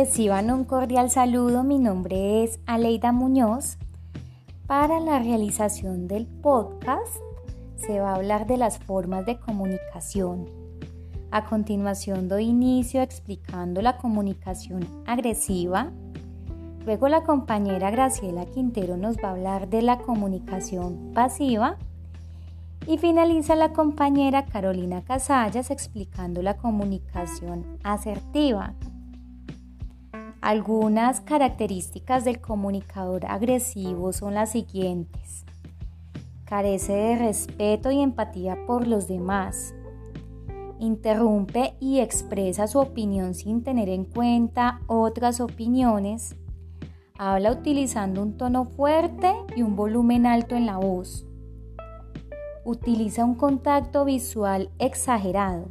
Reciban un cordial saludo, mi nombre es Aleida Muñoz. Para la realización del podcast se va a hablar de las formas de comunicación. A continuación doy inicio explicando la comunicación agresiva. Luego la compañera Graciela Quintero nos va a hablar de la comunicación pasiva. Y finaliza la compañera Carolina Casallas explicando la comunicación asertiva. Algunas características del comunicador agresivo son las siguientes. Carece de respeto y empatía por los demás. Interrumpe y expresa su opinión sin tener en cuenta otras opiniones. Habla utilizando un tono fuerte y un volumen alto en la voz. Utiliza un contacto visual exagerado,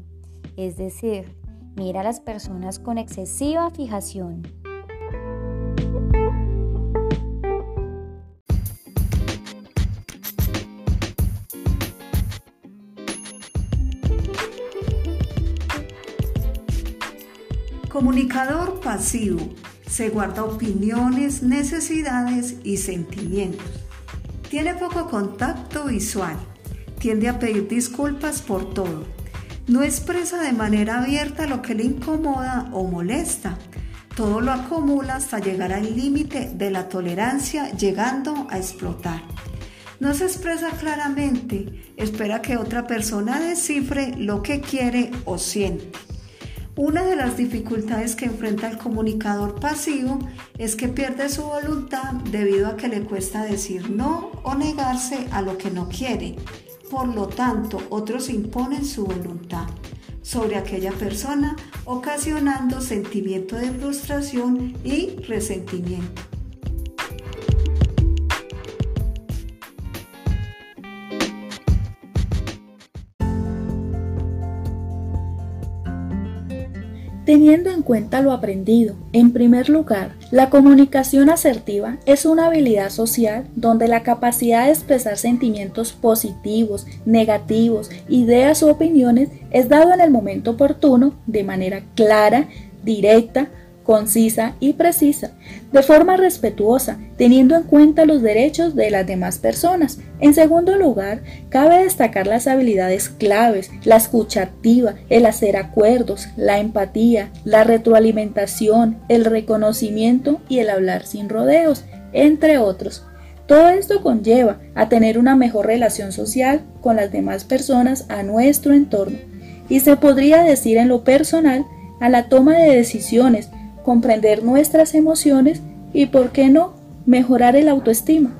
es decir, mira a las personas con excesiva fijación. Comunicador pasivo. Se guarda opiniones, necesidades y sentimientos. Tiene poco contacto visual. Tiende a pedir disculpas por todo. No expresa de manera abierta lo que le incomoda o molesta. Todo lo acumula hasta llegar al límite de la tolerancia, llegando a explotar. No se expresa claramente, espera que otra persona descifre lo que quiere o siente. Una de las dificultades que enfrenta el comunicador pasivo es que pierde su voluntad debido a que le cuesta decir no o negarse a lo que no quiere. Por lo tanto, otros imponen su voluntad sobre aquella persona, ocasionando sentimiento de frustración y resentimiento. Teniendo en cuenta lo aprendido, en primer lugar, la comunicación asertiva es una habilidad social donde la capacidad de expresar sentimientos positivos, negativos, ideas o opiniones es dado en el momento oportuno, de manera clara, directa, concisa y precisa, de forma respetuosa, teniendo en cuenta los derechos de las demás personas. En segundo lugar, cabe destacar las habilidades claves, la escucha activa, el hacer acuerdos, la empatía, la retroalimentación, el reconocimiento y el hablar sin rodeos, entre otros. Todo esto conlleva a tener una mejor relación social con las demás personas a nuestro entorno y se podría decir en lo personal a la toma de decisiones comprender nuestras emociones y, por qué no, mejorar el autoestima.